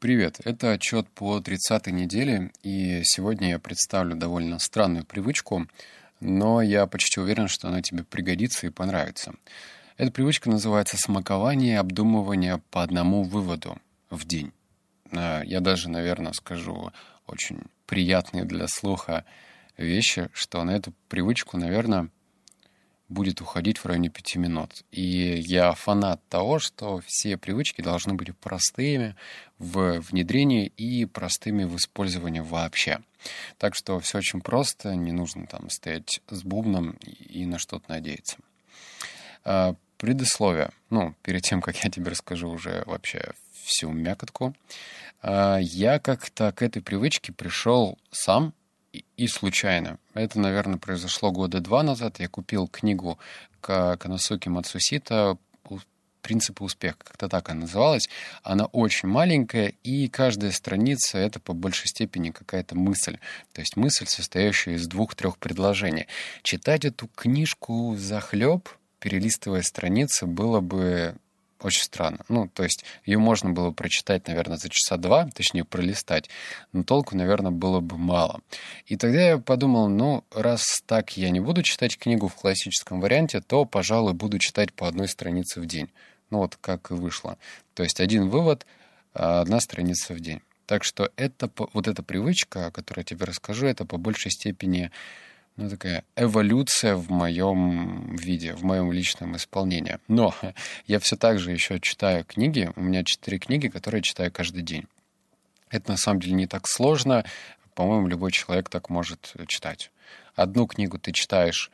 Привет, это отчет по 30-й неделе, и сегодня я представлю довольно странную привычку, но я почти уверен, что она тебе пригодится и понравится. Эта привычка называется смакование обдумывание по одному выводу в день. А, я даже, наверное, скажу очень приятные для слуха вещи, что на эту привычку, наверное, будет уходить в районе пяти минут. И я фанат того, что все привычки должны быть простыми в внедрении и простыми в использовании вообще. Так что все очень просто, не нужно там стоять с бубном и на что-то надеяться. А, предисловие. Ну, перед тем, как я тебе расскажу уже вообще всю мякотку. А, я как-то к этой привычке пришел сам, и случайно. Это, наверное, произошло года два назад. Я купил книгу Канасуки Мацусита «Принципы успеха», как-то так она называлась. Она очень маленькая, и каждая страница — это по большей степени какая-то мысль. То есть мысль, состоящая из двух-трех предложений. Читать эту книжку за хлеб, перелистывая страницы, было бы очень странно. Ну, то есть ее можно было прочитать, наверное, за часа два, точнее, пролистать, но толку, наверное, было бы мало. И тогда я подумал, ну, раз так я не буду читать книгу в классическом варианте, то, пожалуй, буду читать по одной странице в день. Ну, вот как и вышло. То есть один вывод, а, одна страница в день. Так что это, вот эта привычка, о которой я тебе расскажу, это по большей степени ну, такая эволюция в моем виде, в моем личном исполнении. Но я все так же еще читаю книги. У меня четыре книги, которые я читаю каждый день. Это на самом деле не так сложно. По-моему, любой человек так может читать. Одну книгу ты читаешь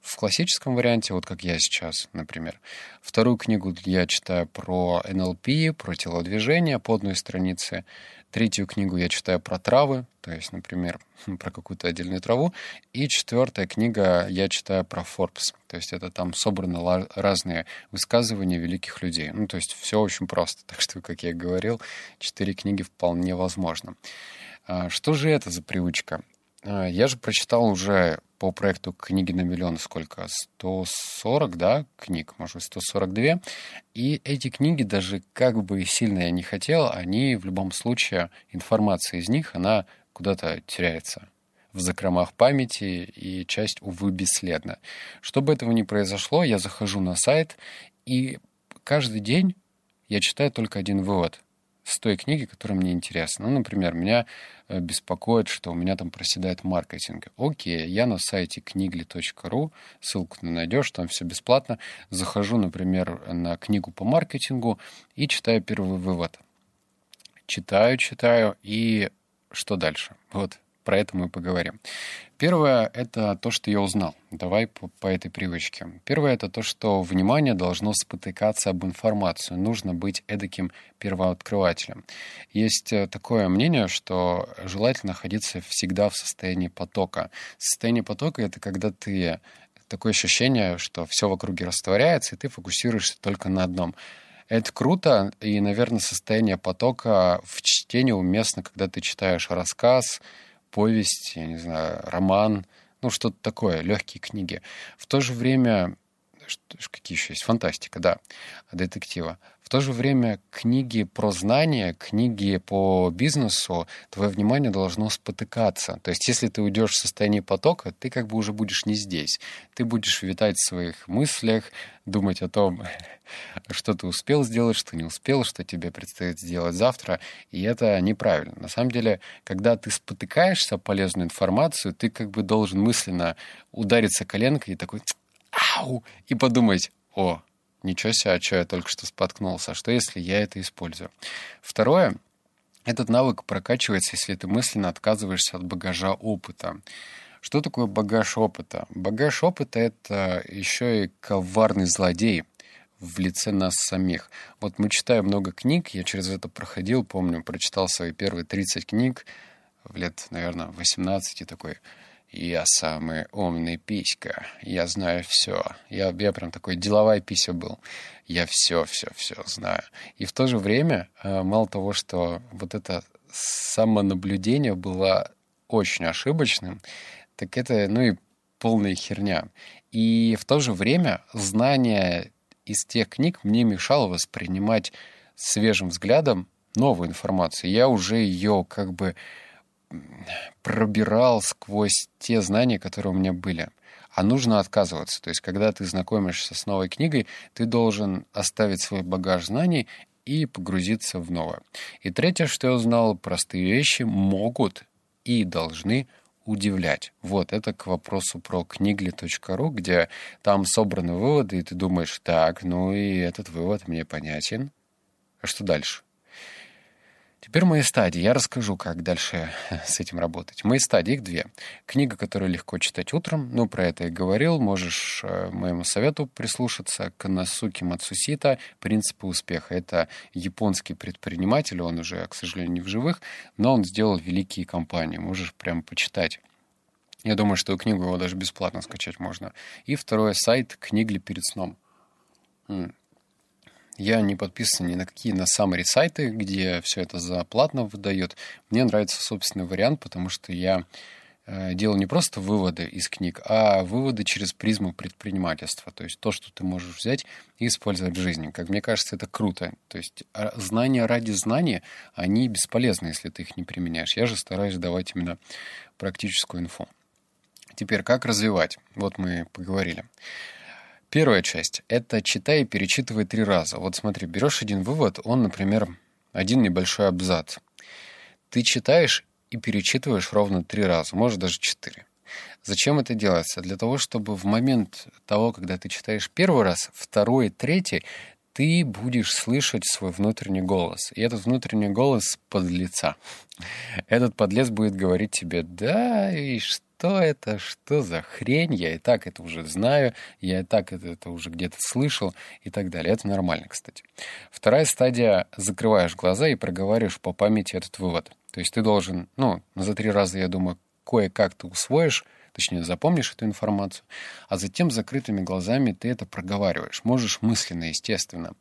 в классическом варианте, вот как я сейчас, например. Вторую книгу я читаю про НЛП, про телодвижение по одной странице. Третью книгу я читаю про травы, то есть, например, про какую-то отдельную траву. И четвертая книга я читаю про Forbes. То есть это там собраны разные высказывания великих людей. Ну, то есть все очень просто. Так что, как я говорил, четыре книги вполне возможно. А, что же это за привычка? А, я же прочитал уже по проекту «Книги на миллион» сколько? 140, да, книг, может, 142. И эти книги, даже как бы сильно я не хотел, они в любом случае, информация из них, она куда-то теряется в закромах памяти, и часть, увы, бесследна. Чтобы этого не произошло, я захожу на сайт, и каждый день я читаю только один вывод — с той книги, которая мне интересна. Ну, например, меня э, беспокоит, что у меня там проседает маркетинг. Окей, я на сайте книгли.ру, ссылку ты найдешь, там все бесплатно. Захожу, например, на книгу по маркетингу и читаю первый вывод. Читаю, читаю, и что дальше? Вот про это мы поговорим. Первое — это то, что я узнал. Давай по, по этой привычке. Первое — это то, что внимание должно спотыкаться об информацию. Нужно быть эдаким первооткрывателем. Есть э, такое мнение, что желательно находиться всегда в состоянии потока. Состояние потока — это когда ты... Такое ощущение, что все в округе растворяется, и ты фокусируешься только на одном. Это круто, и, наверное, состояние потока в чтении уместно, когда ты читаешь рассказ, повесть, я не знаю, роман, ну, что-то такое, легкие книги. В то же время, что, какие еще есть, фантастика, да, детектива. В то же время книги про знания, книги по бизнесу, твое внимание должно спотыкаться. То есть если ты уйдешь в состояние потока, ты как бы уже будешь не здесь. Ты будешь витать в своих мыслях, думать о том, что ты успел сделать, что не успел, что тебе предстоит сделать завтра. И это неправильно. На самом деле, когда ты спотыкаешься полезную информацию, ты как бы должен мысленно удариться коленкой и такой «Ау!» и подумать «О, Ничего себе, а что я только что споткнулся? А что, если я это использую? Второе, этот навык прокачивается, если ты мысленно отказываешься от багажа опыта. Что такое багаж опыта? Багаж опыта — это еще и коварный злодей в лице нас самих. Вот мы читаем много книг, я через это проходил, помню, прочитал свои первые 30 книг в лет, наверное, 18 и такой — я самый умный писька. Я знаю все. Я, я прям такой деловая пися был. Я все, все, все знаю. И в то же время, э, мало того, что вот это самонаблюдение было очень ошибочным, так это, ну и полная херня. И в то же время знание из тех книг мне мешало воспринимать свежим взглядом новую информацию. Я уже ее как бы пробирал сквозь те знания, которые у меня были. А нужно отказываться. То есть, когда ты знакомишься с новой книгой, ты должен оставить свой багаж знаний и погрузиться в новое. И третье, что я узнал, простые вещи могут и должны удивлять. Вот, это к вопросу про книгли.ру, где там собраны выводы, и ты думаешь, так, ну и этот вывод мне понятен. А что дальше? Теперь мои стадии. Я расскажу, как дальше с этим работать. Мои стадии, их две. Книга, которую легко читать утром, ну, про это я говорил, можешь э, моему совету прислушаться. Канасуки Мацусита «Принципы успеха». Это японский предприниматель, он уже, к сожалению, не в живых, но он сделал великие компании. Можешь прям почитать. Я думаю, что книгу его даже бесплатно скачать можно. И второй сайт «Книгли перед сном». Я не подписан ни на какие на summary сайты, где все это за платно выдает. Мне нравится собственный вариант, потому что я э, делал не просто выводы из книг, а выводы через призму предпринимательства. То есть то, что ты можешь взять и использовать в жизни. Как мне кажется, это круто. То есть а, знания ради знания, они бесполезны, если ты их не применяешь. Я же стараюсь давать именно практическую инфу. Теперь, как развивать? Вот мы поговорили. Первая часть — это читай и перечитывай три раза. Вот смотри, берешь один вывод, он, например, один небольшой абзац. Ты читаешь и перечитываешь ровно три раза, может даже четыре. Зачем это делается? Для того, чтобы в момент того, когда ты читаешь первый раз, второй, третий, ты будешь слышать свой внутренний голос. И этот внутренний голос подлеца. Этот подлец будет говорить тебе, да, и что что это, что за хрень, я и так это уже знаю, я и так это, это уже где-то слышал и так далее. Это нормально, кстати. Вторая стадия — закрываешь глаза и проговариваешь по памяти этот вывод. То есть ты должен, ну, за три раза, я думаю, кое-как ты усвоишь, точнее, запомнишь эту информацию, а затем закрытыми глазами ты это проговариваешь. Можешь мысленно, естественно.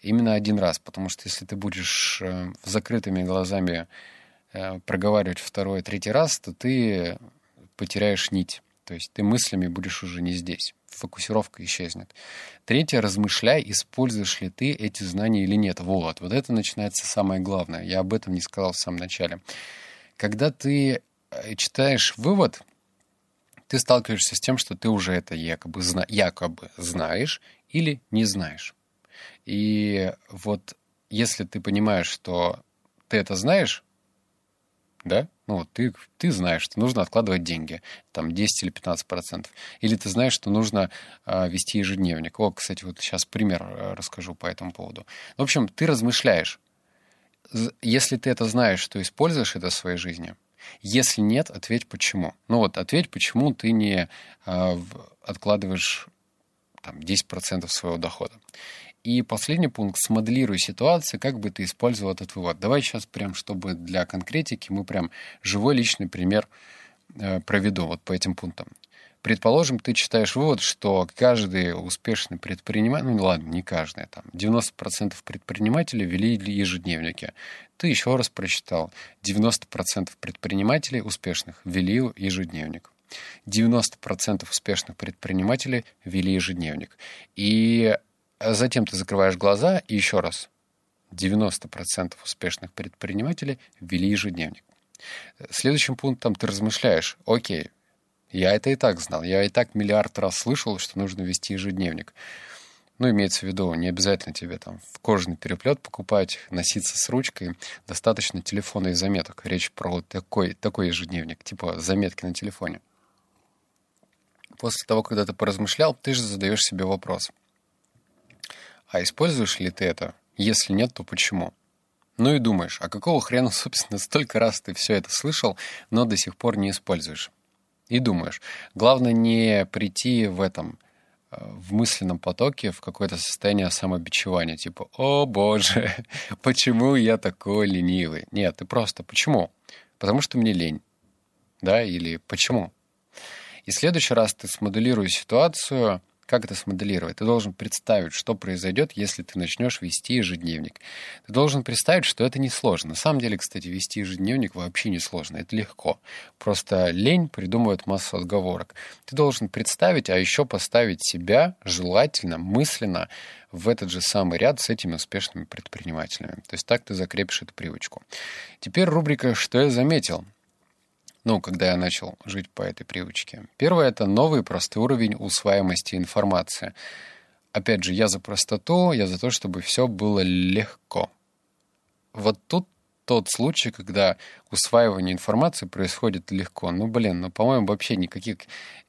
Именно один раз, потому что если ты будешь э, закрытыми глазами э, проговаривать второй, третий раз, то ты потеряешь нить. То есть ты мыслями будешь уже не здесь. Фокусировка исчезнет. Третье, размышляй, используешь ли ты эти знания или нет. Вот, вот это начинается самое главное. Я об этом не сказал в самом начале. Когда ты э, читаешь вывод, ты сталкиваешься с тем, что ты уже это якобы, зна якобы знаешь или не знаешь. И вот если ты понимаешь, что ты это знаешь, да, ну, ты, ты знаешь, что нужно откладывать деньги, там 10 или 15 процентов. Или ты знаешь, что нужно э, вести ежедневник. О, кстати, вот сейчас пример э, расскажу по этому поводу. В общем, ты размышляешь. Если ты это знаешь, то используешь это в своей жизни. Если нет, ответь почему. Ну вот, ответь, почему ты не э, откладываешь там, 10% своего дохода. И последний пункт, смоделируй ситуацию, как бы ты использовал этот вывод. Давай сейчас прям, чтобы для конкретики мы прям живой личный пример э, проведу вот по этим пунктам. Предположим, ты читаешь вывод, что каждый успешный предприниматель, ну ладно, не каждый, там 90% предпринимателей вели ежедневники. Ты еще раз прочитал, 90% предпринимателей успешных вели ежедневник. 90% успешных предпринимателей вели ежедневник. И затем ты закрываешь глаза и еще раз. 90% успешных предпринимателей вели ежедневник. Следующим пунктом ты размышляешь, окей, я это и так знал, я и так миллиард раз слышал, что нужно вести ежедневник. Ну, имеется в виду, не обязательно тебе там в кожаный переплет покупать, носиться с ручкой. Достаточно телефона и заметок. Речь про такой, такой ежедневник, типа заметки на телефоне. После того, когда ты поразмышлял, ты же задаешь себе вопрос. А используешь ли ты это? Если нет, то почему? Ну и думаешь, а какого хрена, собственно, столько раз ты все это слышал, но до сих пор не используешь? И думаешь, главное не прийти в этом, э, в мысленном потоке в какое-то состояние самобичевания, типа «О боже, почему я такой ленивый?» Нет, ты просто «Почему?» Потому что мне лень. Да, или «Почему?» И в следующий раз ты смоделируешь ситуацию, как это смоделировать? Ты должен представить, что произойдет, если ты начнешь вести ежедневник. Ты должен представить, что это несложно. На самом деле, кстати, вести ежедневник вообще не сложно. Это легко. Просто лень придумывает массу отговорок. Ты должен представить, а еще поставить себя желательно, мысленно в этот же самый ряд с этими успешными предпринимателями. То есть так ты закрепишь эту привычку. Теперь рубрика «Что я заметил?» Ну, когда я начал жить по этой привычке. Первое — это новый простой уровень усваиваемости информации. Опять же, я за простоту, я за то, чтобы все было легко. Вот тут тот случай, когда усваивание информации происходит легко. Ну, блин, ну, по-моему, вообще никаких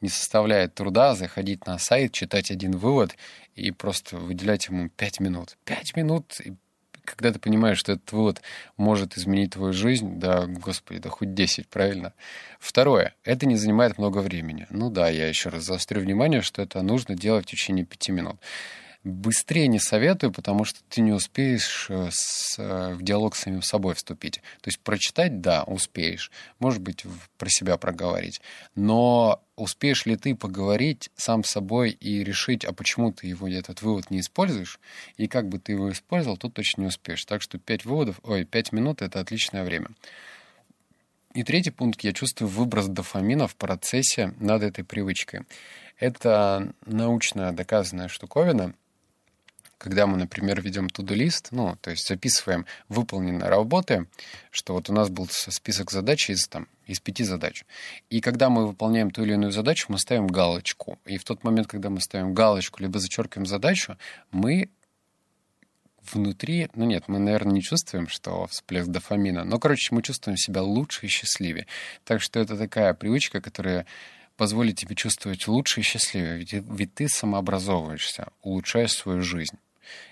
не составляет труда заходить на сайт, читать один вывод и просто выделять ему 5 минут. 5 минут, и когда ты понимаешь, что этот вывод может изменить твою жизнь, да, господи, да хоть 10, правильно? Второе, это не занимает много времени. Ну да, я еще раз заострю внимание, что это нужно делать в течение 5 минут. Быстрее не советую, потому что ты не успеешь э, с, э, в диалог с самим собой вступить. То есть прочитать, да, успеешь. Может быть, про себя проговорить. Но успеешь ли ты поговорить сам с собой и решить, а почему ты его, этот вывод не используешь, и как бы ты его использовал, тут точно не успеешь. Так что 5 выводов, ой, 5 минут — это отличное время. И третий пункт, я чувствую выброс дофамина в процессе над этой привычкой. Это научно доказанная штуковина, когда мы, например, ведем туду-лист, ну, то есть записываем выполненные работы, что вот у нас был список задач из, там, из пяти задач. И когда мы выполняем ту или иную задачу, мы ставим галочку. И в тот момент, когда мы ставим галочку, либо зачеркиваем задачу, мы внутри, ну нет, мы, наверное, не чувствуем, что всплеск дофамина, но, короче, мы чувствуем себя лучше и счастливее. Так что это такая привычка, которая позволит тебе чувствовать лучше и счастливее, ведь, ведь ты самообразовываешься, улучшаешь свою жизнь.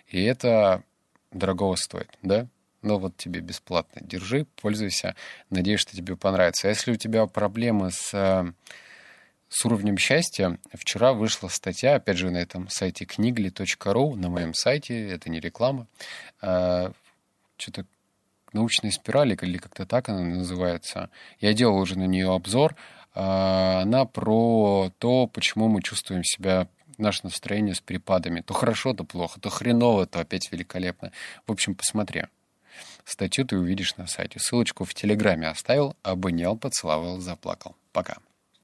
И это дорогого стоит, да? Но вот тебе бесплатно. Держи, пользуйся. Надеюсь, что тебе понравится. А если у тебя проблемы с, с уровнем счастья, вчера вышла статья, опять же, на этом сайте книгли.ру, на моем сайте, это не реклама, а, что-то научные спирали, или как-то так она называется. Я делал уже на нее обзор. А, она про то, почему мы чувствуем себя наше настроение с перепадами. То хорошо, то плохо, то хреново, то опять великолепно. В общем, посмотри. Статью ты увидишь на сайте. Ссылочку в Телеграме оставил, обнял, поцеловал, заплакал. Пока.